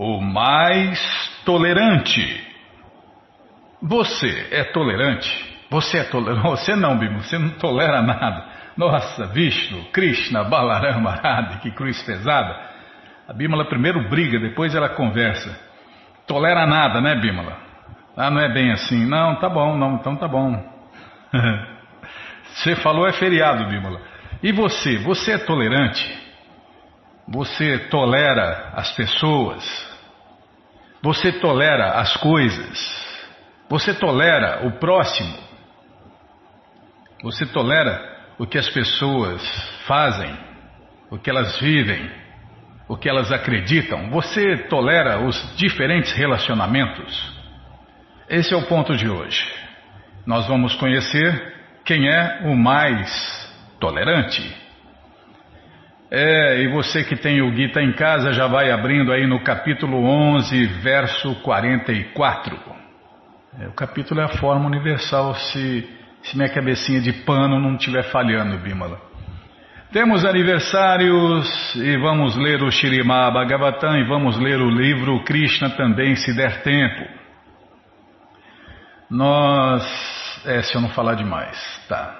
o mais tolerante. Você é tolerante? Você é tolerante? Você não, Bima, você não tolera nada. Nossa, Vishnu, Krishna, Balarama, Radha, que cruz pesada. A Bimala primeiro briga, depois ela conversa. Tolera nada, né, Bimala? Ah, não é bem assim. Não, tá bom, não, então tá bom. você falou é feriado, Bimala. E você, você é tolerante? Você tolera as pessoas? Você tolera as coisas? Você tolera o próximo? Você tolera o que as pessoas fazem, o que elas vivem, o que elas acreditam? Você tolera os diferentes relacionamentos? Esse é o ponto de hoje. Nós vamos conhecer quem é o mais tolerante. É, e você que tem o Gita em casa já vai abrindo aí no capítulo 11, verso 44. É, o capítulo é a forma universal, se, se minha cabecinha de pano não estiver falhando, Bimala. Temos aniversários e vamos ler o Shirimá Bhagavatam e vamos ler o livro Krishna também, se der tempo. Nós. É, se eu não falar demais, tá.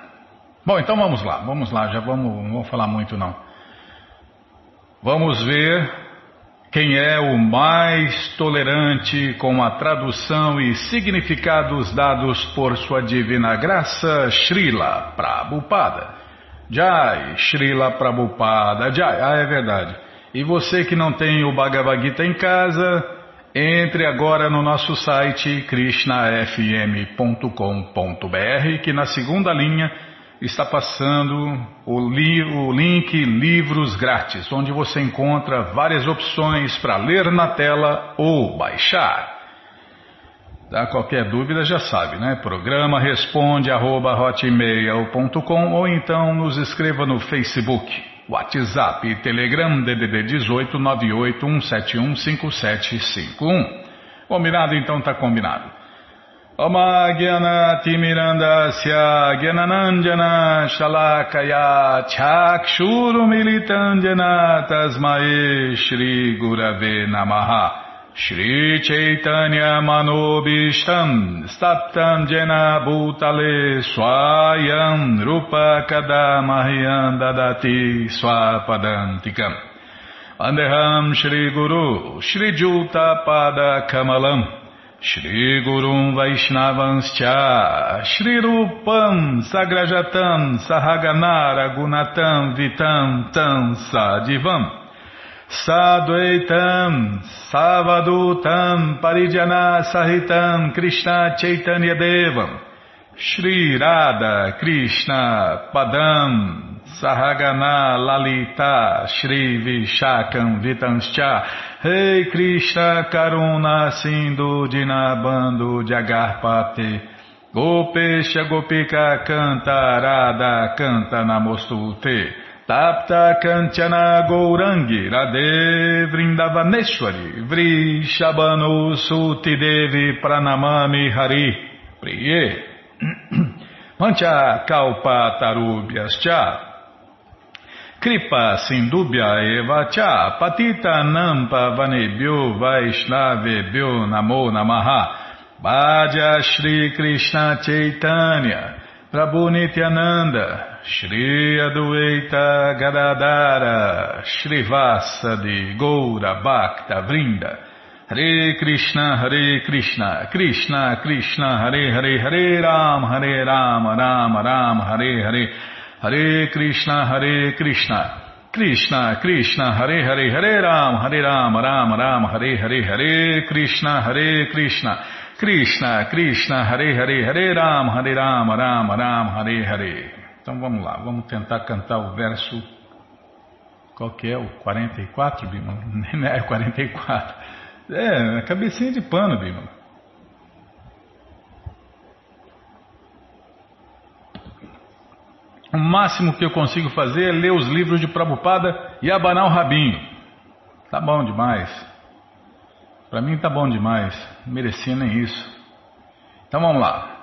Bom, então vamos lá, vamos lá, já vamos, não vou falar muito não. Vamos ver quem é o mais tolerante com a tradução e significados dados por sua divina graça, Srila Prabhupada. Jai, Srila Prabhupada, Jai, ah, é verdade. E você que não tem o Bhagavad Gita em casa, entre agora no nosso site krishnafm.com.br, que na segunda linha está passando o, li, o, link Livros Grátis, onde você encontra várias opções para ler na tela ou baixar. Dá qualquer dúvida já sabe, né? Programa responde arroba, ou então nos escreva no Facebook, WhatsApp e Telegram DDD 18 98 171 5751. Combinado? Então tá combinado. Omagyanatimirandasya Gyananandjana Shalakaya Chakshurumilitanjana Tasmae Shri Gurave Namaha Shri Chaitanya Manobishtam Staptam Jena Bhutale Swayam Rupa Kadamahyam Dadati Swapadantikam Andeham Shri Gurum Vaishnavanscha Shri Rupam Sagrajatam Sahaganara Gunatam Vitam Tam Sadivam Sadvaitam Savadutam Parijana Sahitam Krishna Chaitanya Devam Shri Radha Krishna Padam Sahagana Lalita Shri Vishakam Vitanscha Rei Krishna Karuna Sindhu Dinabando Jagarpate. Gopesha Gopika Canta Radha Canta Namostute. Tapta Kanchana Gourangi Radhe Vrindavaneshwari. Vrishabhanu Suti Devi Pranamami Hari Priye. Mancha Kalpa Tarubhyascha Kripa Sindubhya Eva Cha Patita Nampa Vanebhyo Vaishnavebhyo Namo Namaha. Bhaja Shri Krishna Chaitanya Prabhu Nityananda Shri Adueita Gadadara Shri Vasadi Goura Bhakta Vrinda. Hare Krishna Hare Krishna Krishna Krishna Hare Hare Hare Ram Hare Ram Ram Ram Hare Hare Hare Krishna, Hare Krishna, Krishna, Krishna, Hare Hare, Hare Ram, Hare Ram, Ram Ram, Hare Hare, Hare Krishna, Hare Krishna, Krishna, Krishna, Hare Hare, Hare Ram, Hare Ram, Ram Ram, Hare Hare. Então vamos lá, vamos tentar cantar o verso. Qual que é? O 44, Bima? É 44. É, cabecinha de pano, Bima. O máximo que eu consigo fazer é ler os livros de Prabhupada e abanar o rabinho. Tá bom demais. Para mim tá bom demais. Não merecia nem isso. Então vamos lá.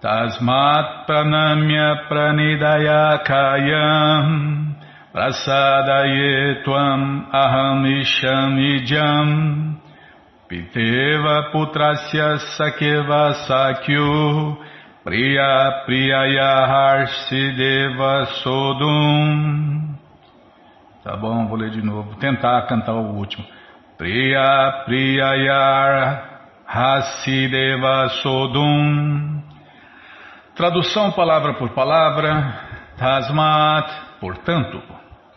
Tasmat pranamya pranidaya kayam Prasadaye Tvam Aham Ishamijam Piteva Putrasya Sakeva Sakyu Priya Priyaya Deva Sodum Tá bom, vou ler de novo. Tentar cantar o último. Priya Priyaya Hasideva Sodum Tradução palavra por palavra. Tasmat, portanto,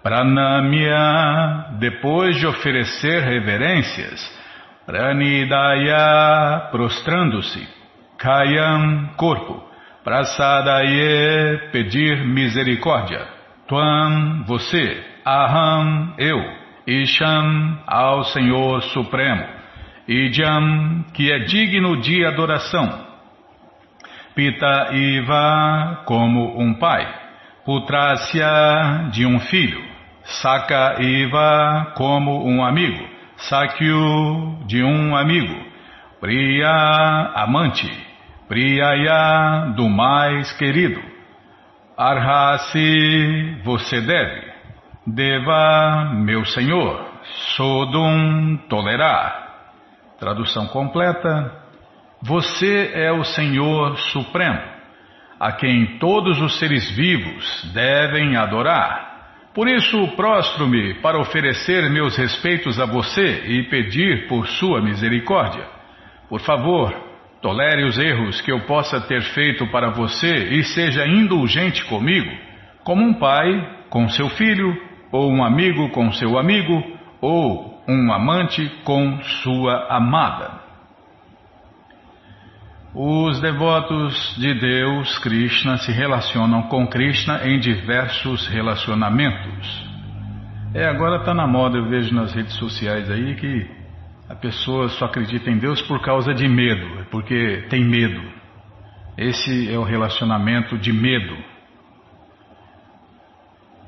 Pranamya, depois de oferecer reverências. Pranidaya, prostrando-se. Kayam, corpo. Prasadaye, pedir misericórdia. Tuam, você. Aham, eu. Isham, ao Senhor Supremo. Idjam, que é digno de adoração. Pita Iva, como um pai. Putrasya, de um filho. Saka Iva, como um amigo. Sakyu, de um amigo. Priya, amante. Priyaya, do mais querido. Arhasi, você deve. Deva, meu senhor. Sodum, tolerar. Tradução completa. Você é o Senhor Supremo, a quem todos os seres vivos devem adorar. Por isso, prostro-me para oferecer meus respeitos a você e pedir por sua misericórdia. Por favor, tolere os erros que eu possa ter feito para você e seja indulgente comigo, como um pai com seu filho, ou um amigo com seu amigo, ou um amante com sua amada. Os devotos de Deus, Krishna, se relacionam com Krishna em diversos relacionamentos. É, agora está na moda, eu vejo nas redes sociais aí que a pessoa só acredita em Deus por causa de medo, é porque tem medo. Esse é o relacionamento de medo.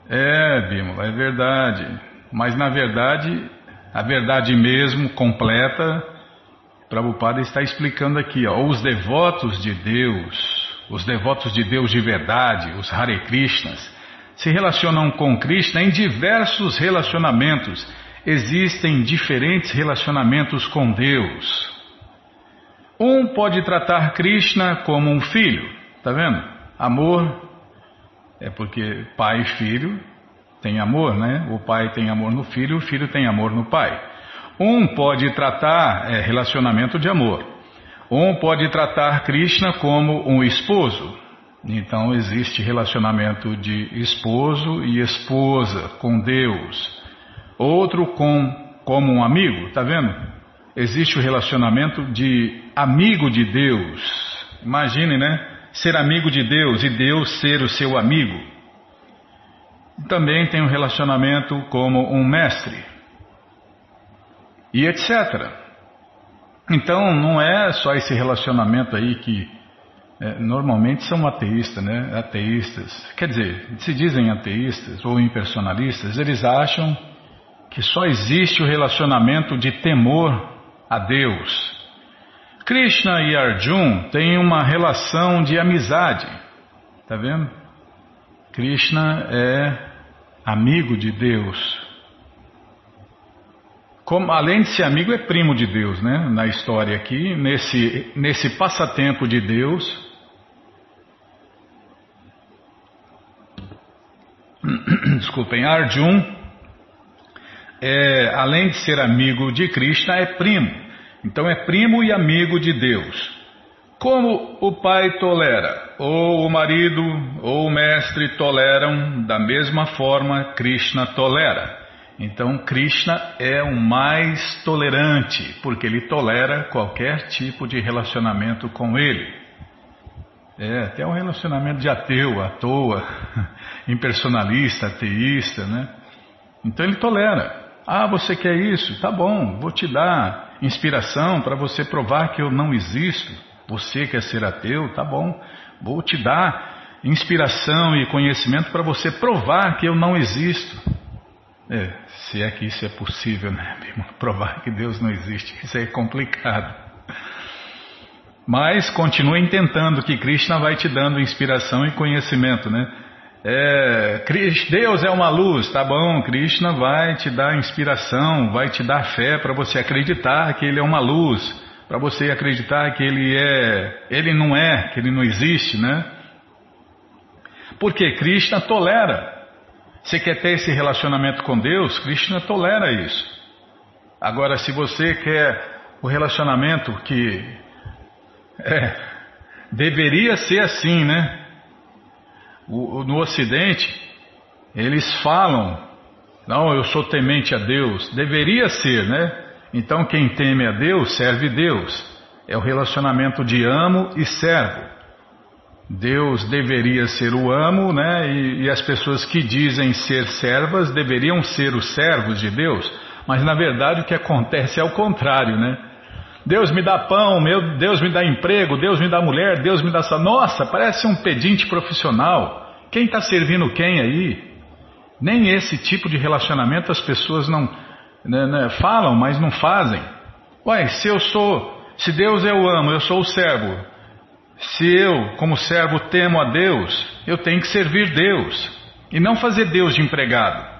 É, Bimo, é verdade. Mas na verdade, a verdade mesmo, completa, Prabhupada está explicando aqui, ó, os devotos de Deus, os devotos de Deus de verdade, os Hare Krishnas, se relacionam com Krishna em diversos relacionamentos. Existem diferentes relacionamentos com Deus. Um pode tratar Krishna como um filho, tá vendo? Amor é porque pai e filho têm amor, né? O pai tem amor no filho, o filho tem amor no pai. Um pode tratar é, relacionamento de amor. Um pode tratar Krishna como um esposo. Então existe relacionamento de esposo e esposa com Deus. Outro com como um amigo, tá vendo? Existe o relacionamento de amigo de Deus. Imagine, né? Ser amigo de Deus e Deus ser o seu amigo. Também tem um relacionamento como um mestre e etc. Então não é só esse relacionamento aí que é, normalmente são ateístas, né? Ateístas, quer dizer, se dizem ateístas ou impersonalistas, eles acham que só existe o relacionamento de temor a Deus. Krishna e Arjun têm uma relação de amizade, tá vendo? Krishna é amigo de Deus, como, além de ser amigo, é primo de Deus, né? Na história aqui, nesse, nesse passatempo de Deus. Desculpem, Arjun, é, além de ser amigo de Krishna, é primo. Então é primo e amigo de Deus. Como o pai tolera, ou o marido ou o mestre toleram, da mesma forma Krishna tolera. Então Krishna é o mais tolerante, porque ele tolera qualquer tipo de relacionamento com ele. É, até um relacionamento de ateu, à toa, impersonalista, ateísta, né? Então ele tolera. Ah, você quer isso? Tá bom, vou te dar inspiração para você provar que eu não existo. Você quer ser ateu? Tá bom, vou te dar inspiração e conhecimento para você provar que eu não existo. É, se é que isso é possível, né? Provar que Deus não existe, isso é complicado. Mas continue tentando que Krishna vai te dando inspiração e conhecimento, né? É, Deus é uma luz, tá bom? Krishna vai te dar inspiração, vai te dar fé para você acreditar que Ele é uma luz, para você acreditar que Ele é, Ele não é, que Ele não existe, né? Porque Krishna tolera. Você quer ter esse relacionamento com Deus? Krishna tolera isso. Agora, se você quer o relacionamento que é, deveria ser assim, né? No Ocidente, eles falam, não, eu sou temente a Deus. Deveria ser, né? Então quem teme a Deus serve Deus. É o relacionamento de amo e servo. Deus deveria ser o amo, né? E, e, as pessoas que dizem ser servas deveriam ser os servos de Deus. Mas na verdade o que acontece é o contrário, né? Deus me dá pão, meu Deus me dá emprego, Deus me dá mulher, Deus me dá. Nossa, parece um pedinte profissional. Quem está servindo quem aí? Nem esse tipo de relacionamento as pessoas não né, né, falam, mas não fazem. Ué, se eu sou, se Deus eu amo, eu sou o servo. Se eu, como servo, temo a Deus, eu tenho que servir Deus e não fazer Deus de empregado.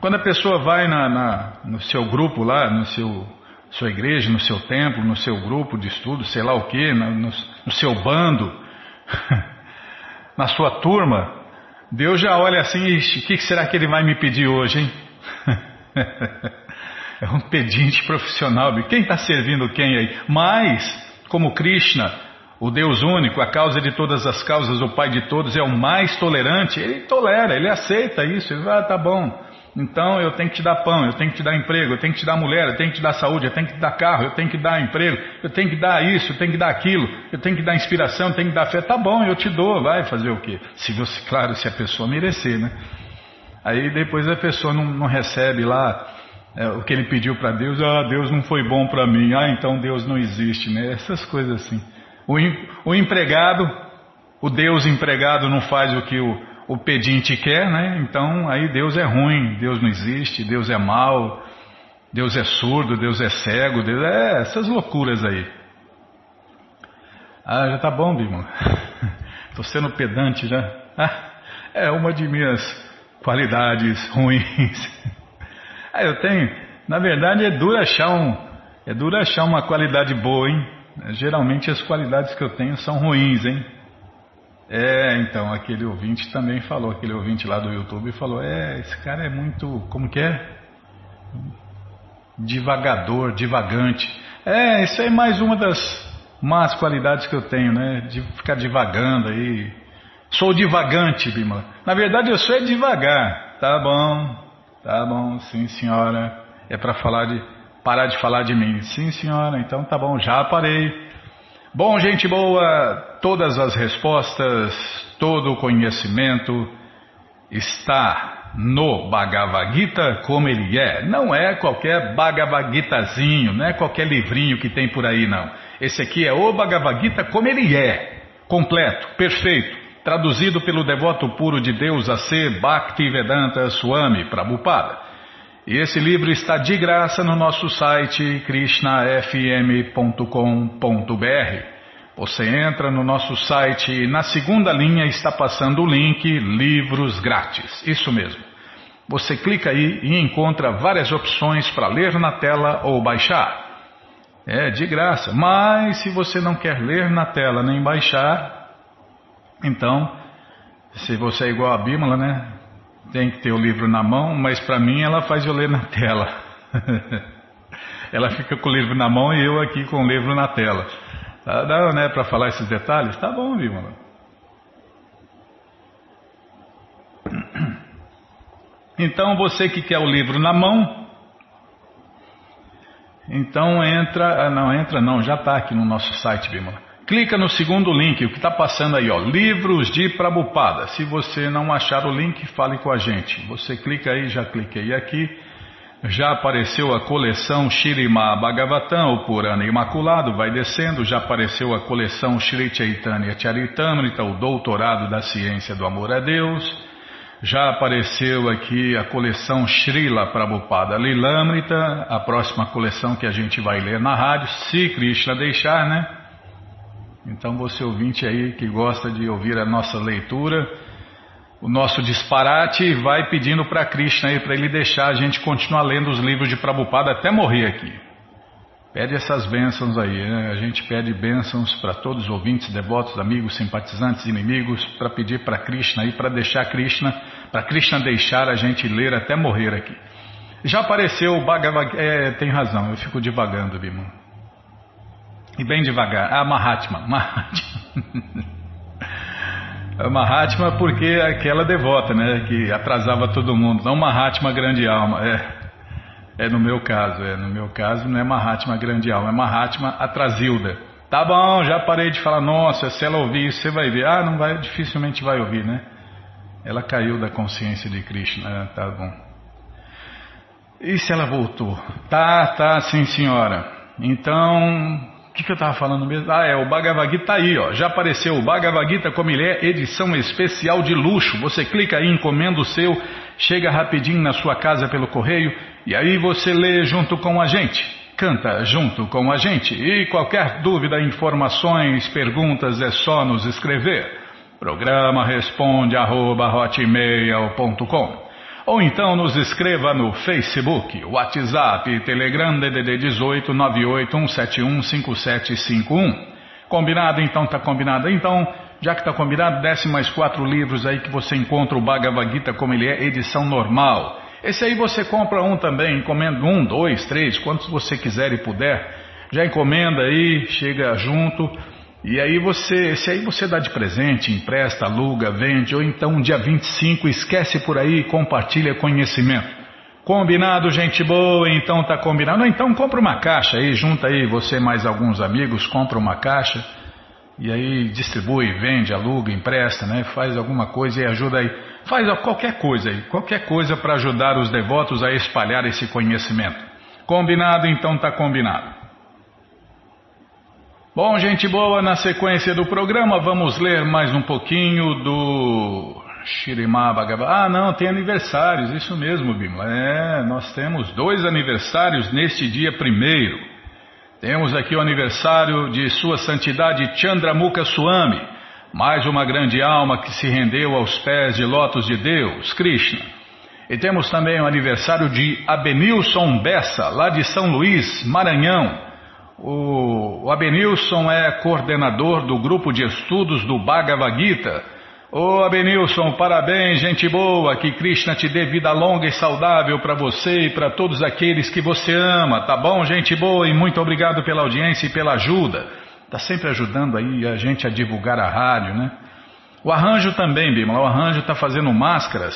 Quando a pessoa vai na, na, no seu grupo lá, no seu sua igreja, no seu templo, no seu grupo de estudo, sei lá o que, no, no seu bando, na sua turma, Deus já olha assim, o que será que ele vai me pedir hoje, hein? é um pedinte profissional, quem está servindo quem aí? Mas, como Krishna, o Deus único, a causa de todas as causas, o Pai de todos, é o mais tolerante, ele tolera, ele aceita isso, ele vai, ah, tá bom. Então eu tenho que te dar pão, eu tenho que te dar emprego, eu tenho que te dar mulher, eu tenho que te dar saúde, eu tenho que te dar carro, eu tenho que dar emprego, eu tenho que dar isso, eu tenho que dar aquilo, eu tenho que dar inspiração, eu tenho que dar fé. Tá bom, eu te dou, vai fazer o quê? Se você, claro, se a pessoa merecer, né? Aí depois a pessoa não, não recebe lá é, o que ele pediu para Deus, ah, Deus não foi bom para mim, ah, então Deus não existe, né? Essas coisas assim. O, o empregado, o Deus empregado não faz o que o o pedinte quer, né? Então aí Deus é ruim, Deus não existe, Deus é mau, Deus é surdo, Deus é cego, Deus é essas loucuras aí. Ah, já tá bom, Bimo. Estou sendo pedante já. Ah, é uma de minhas qualidades ruins. Ah, eu tenho. Na verdade é duro achar um, é duro achar uma qualidade boa, hein? Geralmente as qualidades que eu tenho são ruins, hein? É, então, aquele ouvinte também falou, aquele ouvinte lá do YouTube falou, é, esse cara é muito, como que é? Divagador, divagante. É, isso é mais uma das más qualidades que eu tenho, né? De ficar divagando aí. Sou divagante, Bima. Na verdade, eu sou é devagar. Tá bom, tá bom, sim senhora. É para falar de, parar de falar de mim. Sim senhora, então tá bom, já parei. Bom, gente boa, todas as respostas, todo o conhecimento está no Bhagavad Gita como ele é. Não é qualquer Bhagavad Gitazinho, não é qualquer livrinho que tem por aí, não. Esse aqui é o Bhagavad Gita como ele é, completo, perfeito, traduzido pelo devoto puro de Deus a ser Bhaktivedanta Swami Prabhupada. E esse livro está de graça no nosso site krishnafm.com.br. Você entra no nosso site e na segunda linha está passando o link Livros Grátis. Isso mesmo. Você clica aí e encontra várias opções para ler na tela ou baixar. É de graça, mas se você não quer ler na tela nem baixar, então, se você é igual a Bímola, né? tem que ter o livro na mão, mas para mim ela faz eu ler na tela. ela fica com o livro na mão e eu aqui com o livro na tela. Tá, dá, né, para falar esses detalhes? Tá bom, mano? Então você que quer o livro na mão, então entra, ah, não entra não, já está aqui no nosso site, Bimala. Clica no segundo link, o que está passando aí, ó, livros de Prabupada. Se você não achar o link, fale com a gente. Você clica aí, já cliquei aqui. Já apareceu a coleção Shirima Bhagavatam, o Purana Imaculado, vai descendo. Já apareceu a coleção Shri Chaitanya Charitamrita, o Doutorado da Ciência do Amor a Deus. Já apareceu aqui a coleção Srila Prabhupada Lilamrita, a próxima coleção que a gente vai ler na rádio, se Krishna deixar, né? Então você ouvinte aí que gosta de ouvir a nossa leitura, o nosso disparate e vai pedindo para Krishna para ele deixar a gente continuar lendo os livros de Prabhupada até morrer aqui. Pede essas bênçãos aí, né? a gente pede bênçãos para todos os ouvintes, devotos, amigos, simpatizantes, inimigos, para pedir para Krishna aí, para deixar Krishna, para Krishna deixar a gente ler até morrer aqui. Já apareceu o Bhagavad é, tem razão, eu fico divagando, Bima. E bem devagar. Ah, Mahatma, Mahatma. A Mahatma porque é aquela devota, né, que atrasava todo mundo, não Mahatma grande alma, é. É no meu caso, é no meu caso não é Mahatma grande alma, é Mahatma atrasilda. Tá bom, já parei de falar, nossa, se ela ouvir isso, você vai ver. Ah, não vai, dificilmente vai ouvir, né? Ela caiu da consciência de Krishna, ah, tá bom. E se ela voltou? Tá, tá, sim senhora. Então, que, que eu estava falando mesmo? Ah, é, o Bhagavad Gita tá aí, ó. Já apareceu o Bhagavad Gita como ele é, edição especial de luxo. Você clica aí, encomenda o seu, chega rapidinho na sua casa pelo correio e aí você lê junto com a gente. Canta junto com a gente. E qualquer dúvida, informações, perguntas é só nos escrever. Programa responde arroba hotmail.com ou então nos escreva no Facebook, WhatsApp, Telegram DDD 18 981715751. Combinado? Então tá combinado. Então, já que tá combinado, desce mais quatro livros aí que você encontra o Bhagavad Gita como ele é, edição normal. Esse aí você compra um também, encomenda um, dois, três, quantos você quiser e puder. Já encomenda aí, chega junto. E aí você, se aí você dá de presente, empresta, aluga, vende, ou então dia 25 esquece por aí e compartilha conhecimento. Combinado, gente boa, então tá combinado. Ou então compra uma caixa aí, junta aí você mais alguns amigos, compra uma caixa e aí distribui, vende, aluga, empresta, né? Faz alguma coisa e ajuda aí. Faz qualquer coisa aí, qualquer coisa para ajudar os devotos a espalhar esse conhecimento. Combinado, então tá combinado. Bom, gente boa, na sequência do programa vamos ler mais um pouquinho do Shirimá. Ah, não, tem aniversários, isso mesmo, Bimla. É, nós temos dois aniversários neste dia primeiro. Temos aqui o aniversário de Sua Santidade Chandramukha Swami, mais uma grande alma que se rendeu aos pés de lotos de Deus, Krishna. E temos também o aniversário de Abenilson Bessa, lá de São Luís, Maranhão. O, Abenilson é coordenador do grupo de estudos do Bhagavad Gita. Ô Abenilson, parabéns, gente boa, que Krishna te dê vida longa e saudável para você e para todos aqueles que você ama, tá bom, gente boa? E muito obrigado pela audiência e pela ajuda. Tá sempre ajudando aí a gente a divulgar a rádio, né? O arranjo também, Bima, o arranjo está fazendo máscaras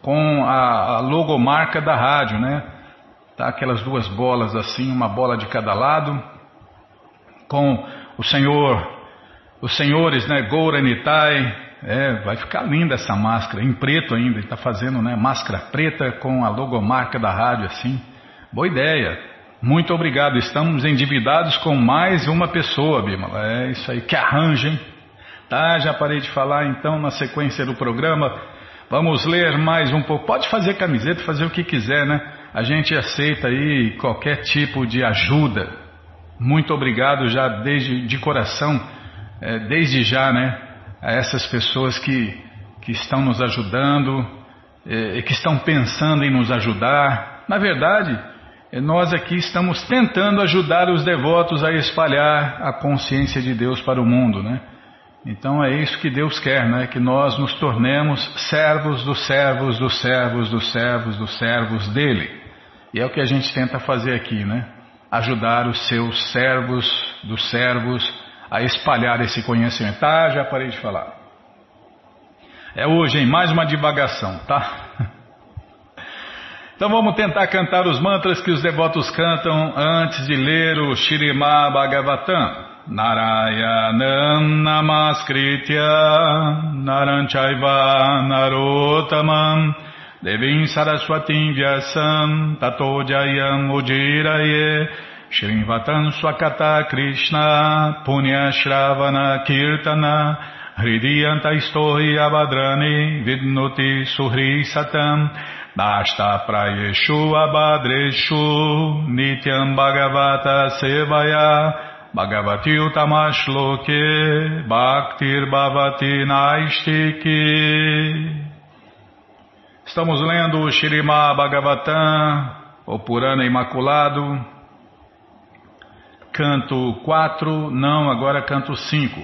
com a, a logomarca da rádio, né? Tá aquelas duas bolas assim, uma bola de cada lado com o senhor, os senhores, né, Gouranitai, é, vai ficar linda essa máscara, em preto ainda, está fazendo, né, máscara preta com a logomarca da rádio assim, boa ideia, muito obrigado, estamos endividados com mais uma pessoa, Bimala, é isso aí, que arranjem, tá, já parei de falar, então na sequência do programa, vamos ler mais um pouco, pode fazer camiseta, fazer o que quiser, né, a gente aceita aí qualquer tipo de ajuda, muito obrigado já desde de coração, é, desde já, né, a essas pessoas que, que estão nos ajudando, é, que estão pensando em nos ajudar. Na verdade, é, nós aqui estamos tentando ajudar os devotos a espalhar a consciência de Deus para o mundo, né? Então é isso que Deus quer, né? Que nós nos tornemos servos dos servos dos servos dos servos dos servos dele. E é o que a gente tenta fazer aqui, né? Ajudar os seus servos dos servos a espalhar esse conhecimento. Tá, já parei de falar. É hoje, em mais uma divagação, tá? Então vamos tentar cantar os mantras que os devotos cantam antes de ler o Shirima Bhagavatam. Narayanam Namaskritya Naranchaiva Narotamam Devim Saraswatim Vyasam Tato Jayam Ujiraye. Shrivatam Swakata Krishna Punya Shravana Kirtana. Hridiyanta Istohi Abadrani Vidnuti Suhri Satam. Nashta Prayeshu Abadreshu Nityam Bhagavata Sevaya. Bhagavati Utamashloke Bhaktir Bhavati Naistiki Estamos lendo o Shirima Bhagavatam, o Purana Imaculado, canto 4, não, agora canto 5.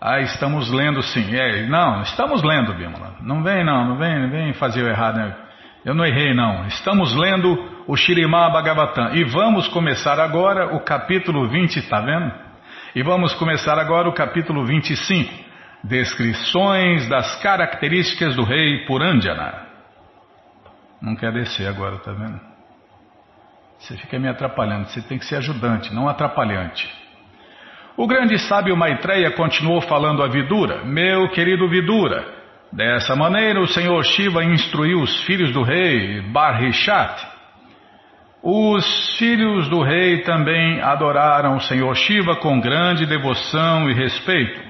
Ah, estamos lendo sim. É, não, estamos lendo, Bimala. Não vem não, não vem, não vem fazer o errado. Né? Eu não errei não. Estamos lendo o Shirima Bhagavatam e vamos começar agora o capítulo 20, está vendo? E vamos começar agora o capítulo 25, descrições das características do rei Purandjana. Não quer descer agora, tá vendo? Você fica me atrapalhando, você tem que ser ajudante, não atrapalhante. O grande sábio Maitreya continuou falando a Vidura: Meu querido Vidura, dessa maneira o senhor Shiva instruiu os filhos do rei Barhishat. Os filhos do rei também adoraram o senhor Shiva com grande devoção e respeito.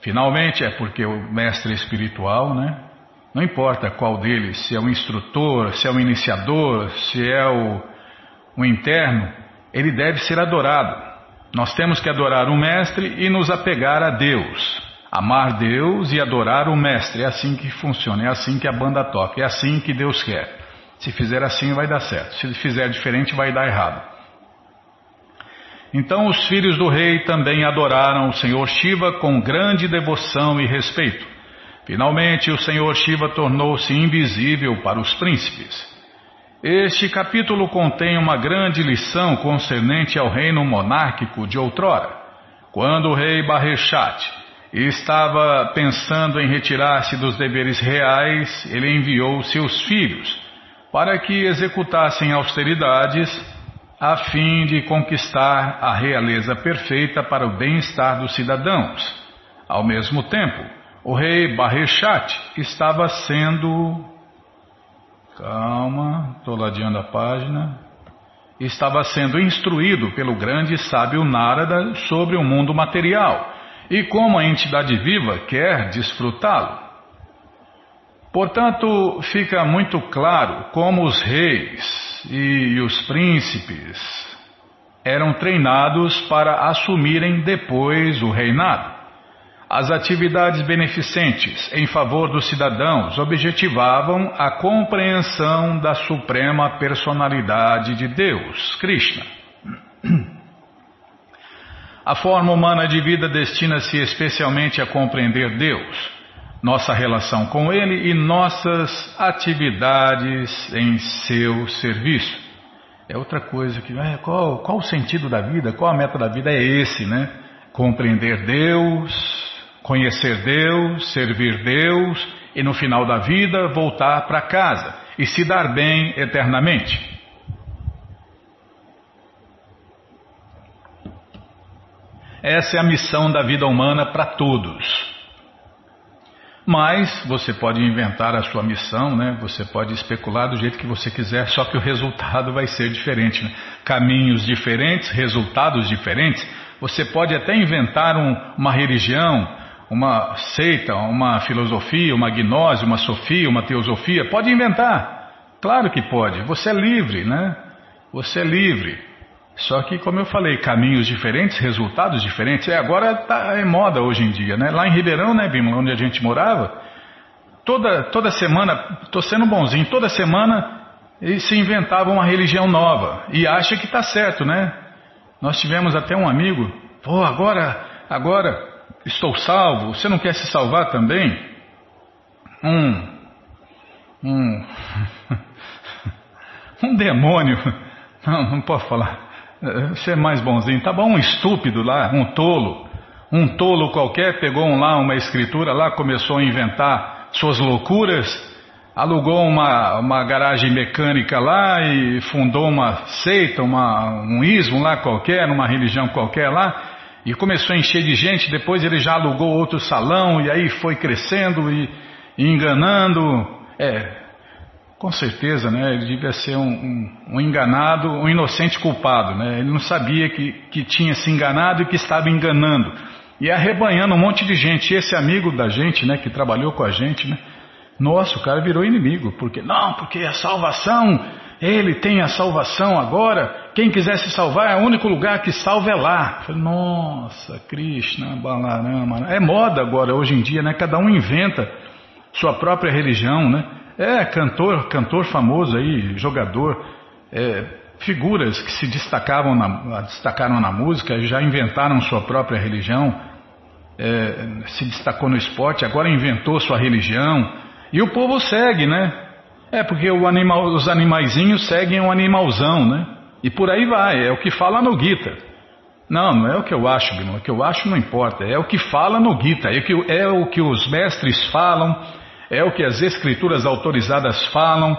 Finalmente, é porque o mestre espiritual, né? Não importa qual deles, se é o instrutor, se é o iniciador, se é o, o interno, ele deve ser adorado. Nós temos que adorar o Mestre e nos apegar a Deus. Amar Deus e adorar o Mestre. É assim que funciona, é assim que a banda toca, é assim que Deus quer. Se fizer assim, vai dar certo. Se fizer diferente, vai dar errado. Então os filhos do rei também adoraram o Senhor Shiva com grande devoção e respeito. Finalmente, o Senhor Shiva tornou-se invisível para os príncipes. Este capítulo contém uma grande lição concernente ao reino monárquico de outrora. Quando o rei Barrechat estava pensando em retirar-se dos deveres reais, ele enviou seus filhos para que executassem austeridades a fim de conquistar a realeza perfeita para o bem-estar dos cidadãos. Ao mesmo tempo, o rei Barrechat estava sendo. Calma, estou ladeando a página. Estava sendo instruído pelo grande sábio Narada sobre o mundo material e como a entidade viva quer desfrutá-lo. Portanto, fica muito claro como os reis e os príncipes eram treinados para assumirem depois o reinado. As atividades beneficentes em favor dos cidadãos objetivavam a compreensão da suprema personalidade de Deus, Krishna. A forma humana de vida destina-se especialmente a compreender Deus, nossa relação com Ele e nossas atividades em seu serviço. É outra coisa que. É, qual, qual o sentido da vida? Qual a meta da vida? É esse, né? Compreender Deus, conhecer Deus, servir Deus e no final da vida voltar para casa e se dar bem eternamente. Essa é a missão da vida humana para todos. Mas você pode inventar a sua missão, né? Você pode especular do jeito que você quiser, só que o resultado vai ser diferente. Né? Caminhos diferentes, resultados diferentes. Você pode até inventar um, uma religião, uma seita, uma filosofia, uma gnose, uma sofia, uma teosofia, pode inventar. Claro que pode. Você é livre, né? Você é livre. Só que, como eu falei, caminhos diferentes, resultados diferentes. É, agora tá, é moda hoje em dia, né? Lá em Ribeirão, né, Bima, onde a gente morava, toda, toda semana, estou sendo bonzinho, toda semana se inventava uma religião nova. E acha que está certo, né? Nós tivemos até um amigo, pô, agora, agora estou salvo, você não quer se salvar também? Um. Um. um demônio. Não, não posso falar. Você é mais bonzinho. Tá bom, um estúpido lá, um tolo. Um tolo qualquer pegou um lá uma escritura lá, começou a inventar suas loucuras, alugou uma, uma garagem mecânica lá e fundou uma seita, uma, um ismo lá qualquer, uma religião qualquer lá, e começou a encher de gente, depois ele já alugou outro salão e aí foi crescendo e, e enganando. É, com certeza, né? Ele devia ser um, um, um, enganado, um inocente culpado, né? Ele não sabia que, que tinha se enganado e que estava enganando. E arrebanhando um monte de gente. E esse amigo da gente, né? Que trabalhou com a gente, né? Nossa, o cara virou inimigo. Porque, não, porque a salvação ele tem a salvação agora. Quem quiser se salvar, é o único lugar que salva é lá. Falei, Nossa, Krishna, Balarama. É moda agora, hoje em dia, né? Cada um inventa sua própria religião, né? É, cantor, cantor famoso aí, jogador, é, figuras que se destacavam na, destacaram na música, já inventaram sua própria religião, é, se destacou no esporte, agora inventou sua religião, e o povo segue, né? É porque animal, os animaizinhos seguem um animalzão, né? E por aí vai, é o que fala no Gita. Não, não é o que eu acho, Bino. O que eu acho não importa. É o que fala no Gita. É o que, é o que os mestres falam. É o que as escrituras autorizadas falam.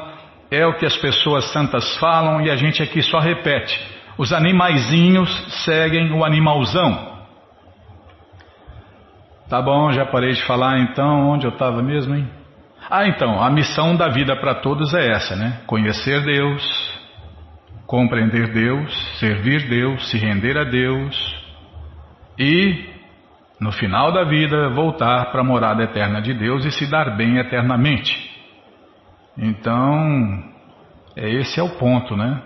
É o que as pessoas santas falam. E a gente aqui só repete. Os animaizinhos seguem o animalzão. Tá bom, já parei de falar então. Onde eu estava mesmo, hein? Ah, então, a missão da vida para todos é essa, né? Conhecer Deus, compreender Deus, servir Deus, se render a Deus e, no final da vida, voltar para a morada eterna de Deus e se dar bem eternamente. Então, é, esse é o ponto, né?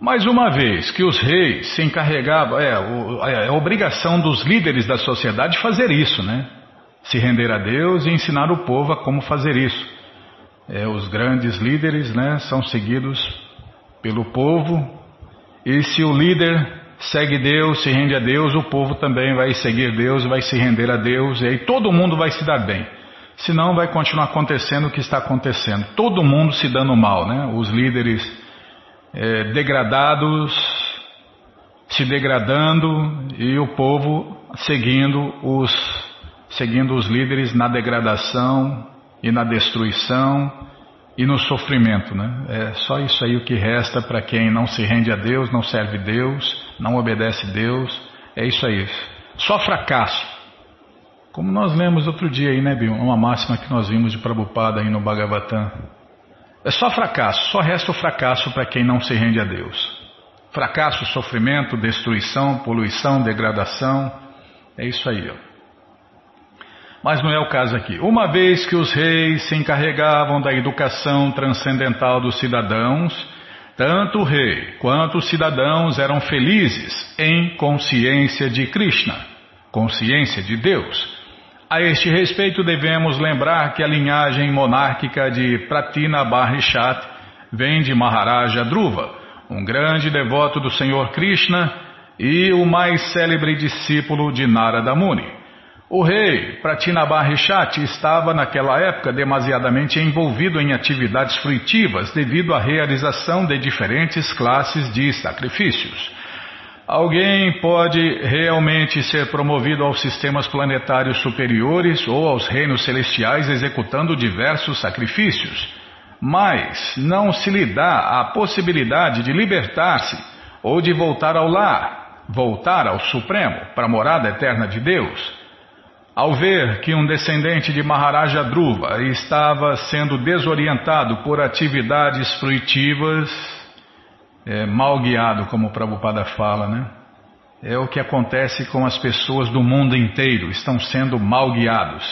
Mais uma vez que os reis se encarregavam, é, é, é a obrigação dos líderes da sociedade fazer isso, né? Se render a Deus e ensinar o povo a como fazer isso. É, os grandes líderes, né, são seguidos pelo povo, e se o líder segue Deus, se rende a Deus, o povo também vai seguir Deus, vai se render a Deus, e aí todo mundo vai se dar bem. Senão vai continuar acontecendo o que está acontecendo. Todo mundo se dando mal, né? Os líderes é, degradados se degradando e o povo seguindo os seguindo os líderes na degradação e na destruição e no sofrimento, né? É só isso aí o que resta para quem não se rende a Deus, não serve Deus, não obedece Deus. É isso aí. Só fracasso. Como nós lemos outro dia aí, né, Bill? Uma máxima que nós vimos de Prabhupada aí no Bhagavatam. É só fracasso, só resta o fracasso para quem não se rende a Deus. Fracasso, sofrimento, destruição, poluição, degradação. É isso aí, ó. Mas não é o caso aqui. Uma vez que os reis se encarregavam da educação transcendental dos cidadãos, tanto o rei quanto os cidadãos eram felizes em consciência de Krishna, consciência de Deus. A este respeito, devemos lembrar que a linhagem monárquica de Pratina Barishat vem de Maharaja Dhruva, um grande devoto do Senhor Krishna e o mais célebre discípulo de Narada Muni. O rei Pratinabarrishat estava naquela época demasiadamente envolvido em atividades fruitivas devido à realização de diferentes classes de sacrifícios. Alguém pode realmente ser promovido aos sistemas planetários superiores ou aos reinos celestiais executando diversos sacrifícios, mas não se lhe dá a possibilidade de libertar-se ou de voltar ao lar, voltar ao Supremo, para a morada eterna de Deus. Ao ver que um descendente de Maharaja Dhruva estava sendo desorientado por atividades fruitivas, é, mal guiado, como o Prabhupada fala, né? É o que acontece com as pessoas do mundo inteiro, estão sendo mal guiados.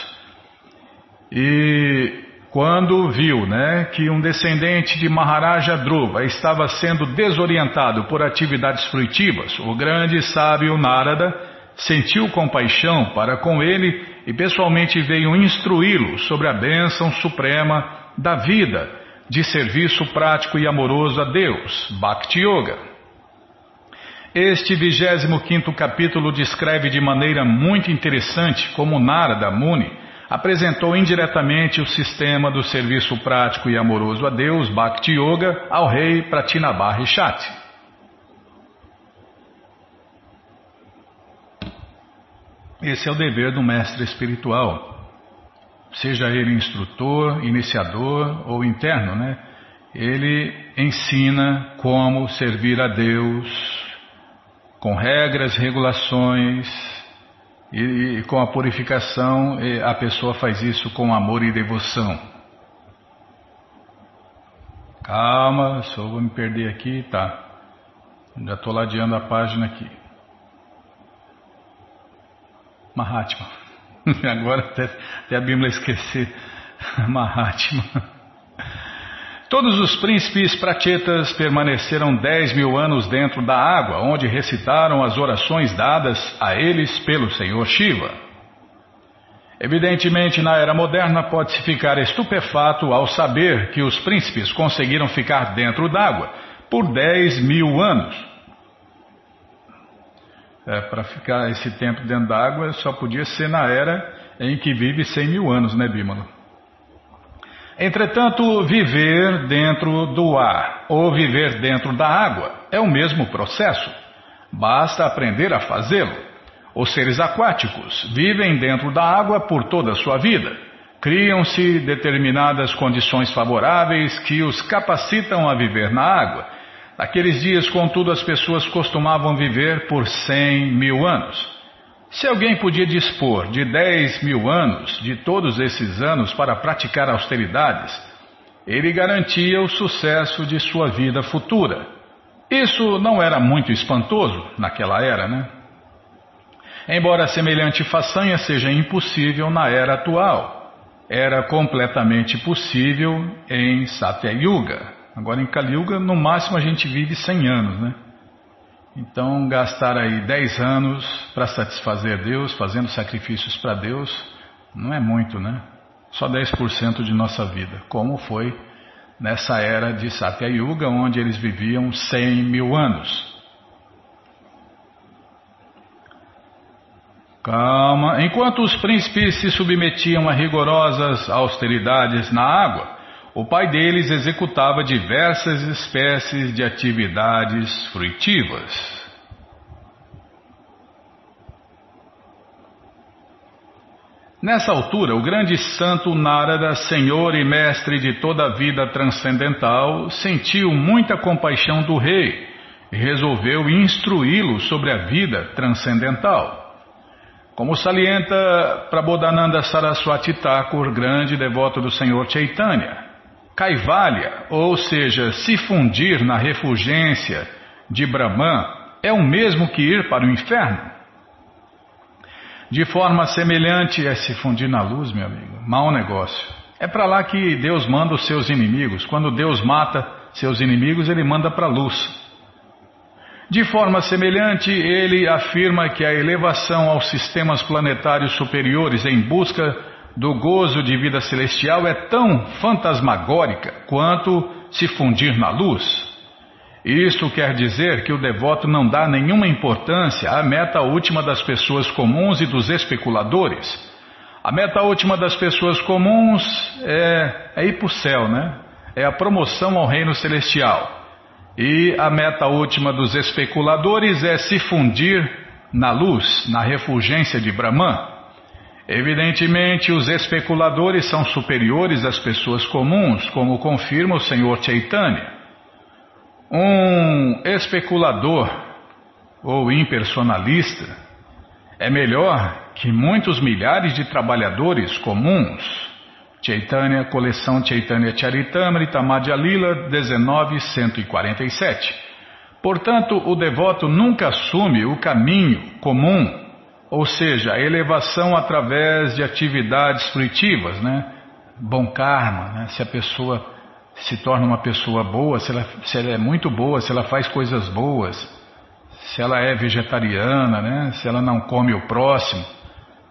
E quando viu né, que um descendente de Maharaja Dhruva estava sendo desorientado por atividades fruitivas, o grande sábio Narada sentiu compaixão para com ele e pessoalmente veio instruí-lo sobre a bênção suprema da vida, de serviço prático e amoroso a Deus, Bhakti Yoga. Este 25 capítulo descreve de maneira muito interessante como Narada Muni apresentou indiretamente o sistema do serviço prático e amoroso a Deus, Bhakti Yoga, ao rei Pratinabarri Esse é o dever do mestre espiritual, seja ele instrutor, iniciador ou interno, né? Ele ensina como servir a Deus com regras, regulações e, e com a purificação a pessoa faz isso com amor e devoção. Calma, só vou me perder aqui, tá? Já estou ladeando a página aqui. Mahatma. Agora até, até a Bíblia esquecer Mahatma. Todos os príncipes prachetas permaneceram dez mil anos dentro da água, onde recitaram as orações dadas a eles pelo Senhor Shiva. Evidentemente, na era moderna, pode-se ficar estupefato ao saber que os príncipes conseguiram ficar dentro d'água por 10 mil anos. É, Para ficar esse tempo dentro d'água só podia ser na era em que vive 100 mil anos, né, Bímola? Entretanto, viver dentro do ar ou viver dentro da água é o mesmo processo. Basta aprender a fazê-lo. Os seres aquáticos vivem dentro da água por toda a sua vida. Criam-se determinadas condições favoráveis que os capacitam a viver na água. Naqueles dias, contudo, as pessoas costumavam viver por cem mil anos. Se alguém podia dispor de dez mil anos, de todos esses anos, para praticar austeridades, ele garantia o sucesso de sua vida futura. Isso não era muito espantoso naquela era, né? Embora semelhante façanha seja impossível na era atual, era completamente possível em Satya Yuga. Agora em Kali Yuga, no máximo a gente vive 100 anos, né? Então gastar aí 10 anos para satisfazer Deus, fazendo sacrifícios para Deus, não é muito, né? Só 10% de nossa vida, como foi nessa era de Satya Yuga, onde eles viviam 100 mil anos. Calma. Enquanto os príncipes se submetiam a rigorosas austeridades na água, o pai deles executava diversas espécies de atividades fruitivas. Nessa altura, o grande santo Narada, senhor e mestre de toda a vida transcendental, sentiu muita compaixão do rei e resolveu instruí-lo sobre a vida transcendental. Como salienta Prabodhananda Saraswati Thakur, grande devoto do Senhor Chaitanya, Kaivalya, ou seja, se fundir na refulgência de Brahman, é o mesmo que ir para o inferno. De forma semelhante é se fundir na luz, meu amigo. Mau negócio. É para lá que Deus manda os seus inimigos. Quando Deus mata seus inimigos, ele manda para a luz. De forma semelhante, ele afirma que a elevação aos sistemas planetários superiores em busca do gozo de vida celestial é tão fantasmagórica quanto se fundir na luz. Isto quer dizer que o devoto não dá nenhuma importância à meta última das pessoas comuns e dos especuladores. A meta última das pessoas comuns é, é ir para o céu, né? É a promoção ao reino celestial. E a meta última dos especuladores é se fundir na luz, na refulgência de Brahman. Evidentemente, os especuladores são superiores às pessoas comuns, como confirma o Senhor Chaitanya. Um especulador ou impersonalista é melhor que muitos milhares de trabalhadores comuns. Chaitanya, coleção Chaitanya Charitamrita Madhya Lila 19147. Portanto, o devoto nunca assume o caminho comum, ou seja, a elevação através de atividades fruitivas, né? Bom karma, né? se a pessoa se torna uma pessoa boa, se ela, se ela é muito boa, se ela faz coisas boas, se ela é vegetariana, né? se ela não come o próximo,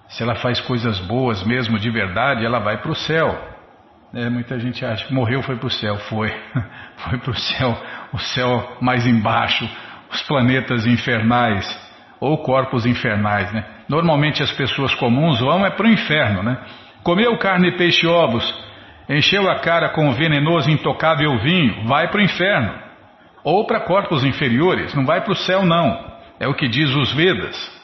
se ela faz coisas boas mesmo de verdade, ela vai para o céu. É, muita gente acha que morreu foi para o céu, foi, foi para o céu, o céu mais embaixo, os planetas infernais ou corpos infernais, né? Normalmente as pessoas comuns vão é para o inferno, né? Comeu carne, peixe e ovos, encheu a cara com o venenoso intocável vinho, vai para o inferno. Ou para corpos inferiores, não vai para o céu não. É o que diz os Vedas.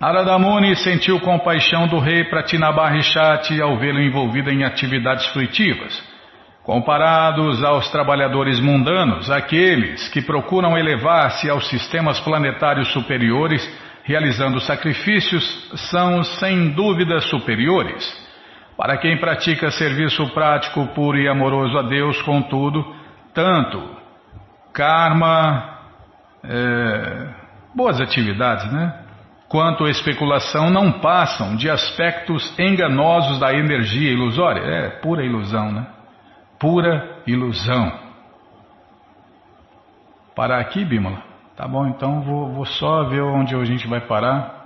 Aradamuni sentiu compaixão do rei Pratinabarishati ao vê-lo envolvido em atividades fruitivas. Comparados aos trabalhadores mundanos, aqueles que procuram elevar-se aos sistemas planetários superiores, realizando sacrifícios, são sem dúvida superiores. Para quem pratica serviço prático, puro e amoroso a Deus, contudo, tanto karma, é, boas atividades, né? quanto especulação não passam de aspectos enganosos da energia ilusória. É pura ilusão, né? Pura ilusão. Parar aqui, Bímola? Tá bom, então vou, vou só ver onde a gente vai parar.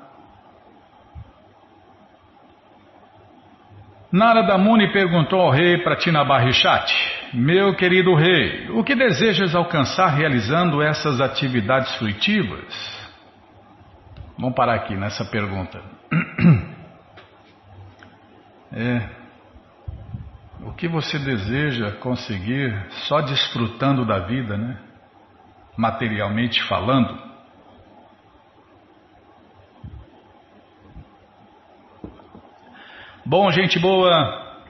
Narada Muni perguntou ao rei Pratinabarichat, meu querido rei, o que desejas alcançar realizando essas atividades fruitivas? Vamos parar aqui nessa pergunta. É, o que você deseja conseguir só desfrutando da vida, né? Materialmente falando? Bom, gente boa,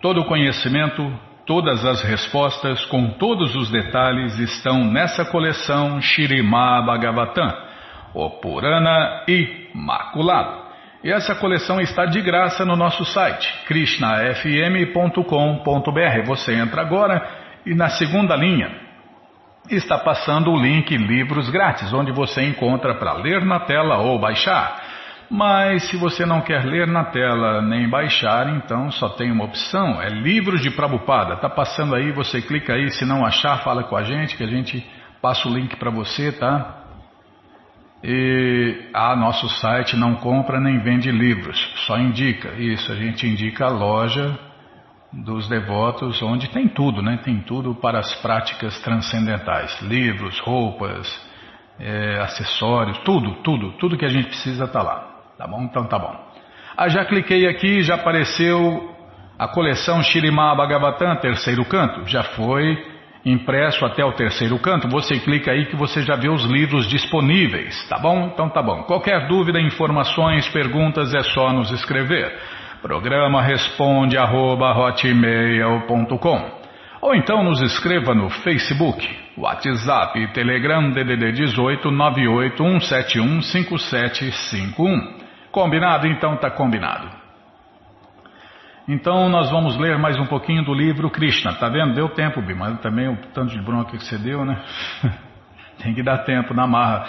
todo o conhecimento, todas as respostas, com todos os detalhes, estão nessa coleção Shirima Bhagavatam, o Purana Imaculado. E essa coleção está de graça no nosso site, krishnafm.com.br. Você entra agora e na segunda linha está passando o link Livros Grátis, onde você encontra para ler na tela ou baixar. Mas se você não quer ler na tela nem baixar, então só tem uma opção, é livros de Prabupada. Está passando aí, você clica aí, se não achar, fala com a gente que a gente passa o link para você, tá? E a nosso site não compra nem vende livros, só indica. Isso, a gente indica a loja dos devotos, onde tem tudo, né? Tem tudo para as práticas transcendentais: livros, roupas, é, acessórios, tudo, tudo, tudo que a gente precisa está lá. Tá bom? Então tá bom. Ah, já cliquei aqui, já apareceu a coleção Shirimá Bhagavatam, terceiro canto. Já foi impresso até o terceiro canto. Você clica aí que você já vê os livros disponíveis. Tá bom? Então tá bom. Qualquer dúvida, informações, perguntas é só nos escrever. Programa responde arroba, ou então nos escreva no Facebook, WhatsApp Telegram DDD 18 981715751. Combinado? Então tá combinado. Então nós vamos ler mais um pouquinho do livro Krishna. Tá vendo? Deu tempo, Bima. Também o tanto de bronca que você deu, né? Tem que dar tempo na marra.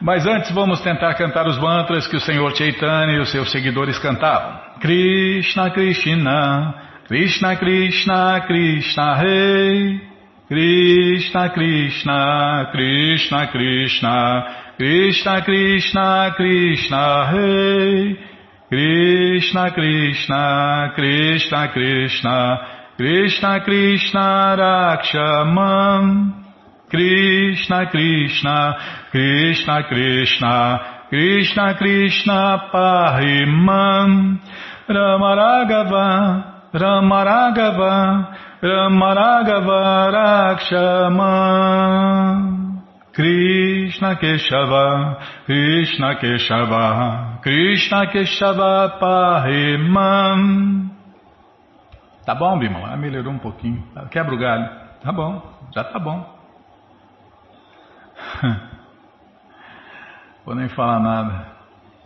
Mas antes vamos tentar cantar os mantras que o Senhor Chaitanya e os seus seguidores cantavam. Krishna, Krishna, Krishna, Krishna, Krishna, Rei. Krishna, Krishna, Krishna, Krishna, Krishna Krishna Krishna Rei Krishna Krishna Krishna Krishna Krishna Krishna Rakshamam. Krishna Krishna Krishna Krishna Krishna Krishna Pahimam. Ramaragava Ramaragava Ramaragava Rakshamam Krishna Keshava, Krishna Keshava, Krishna Keshava Pahimam. Tá bom, Bimala? Ah, melhorou um pouquinho. Quebra o galho. Tá bom, já tá bom. Vou nem falar nada.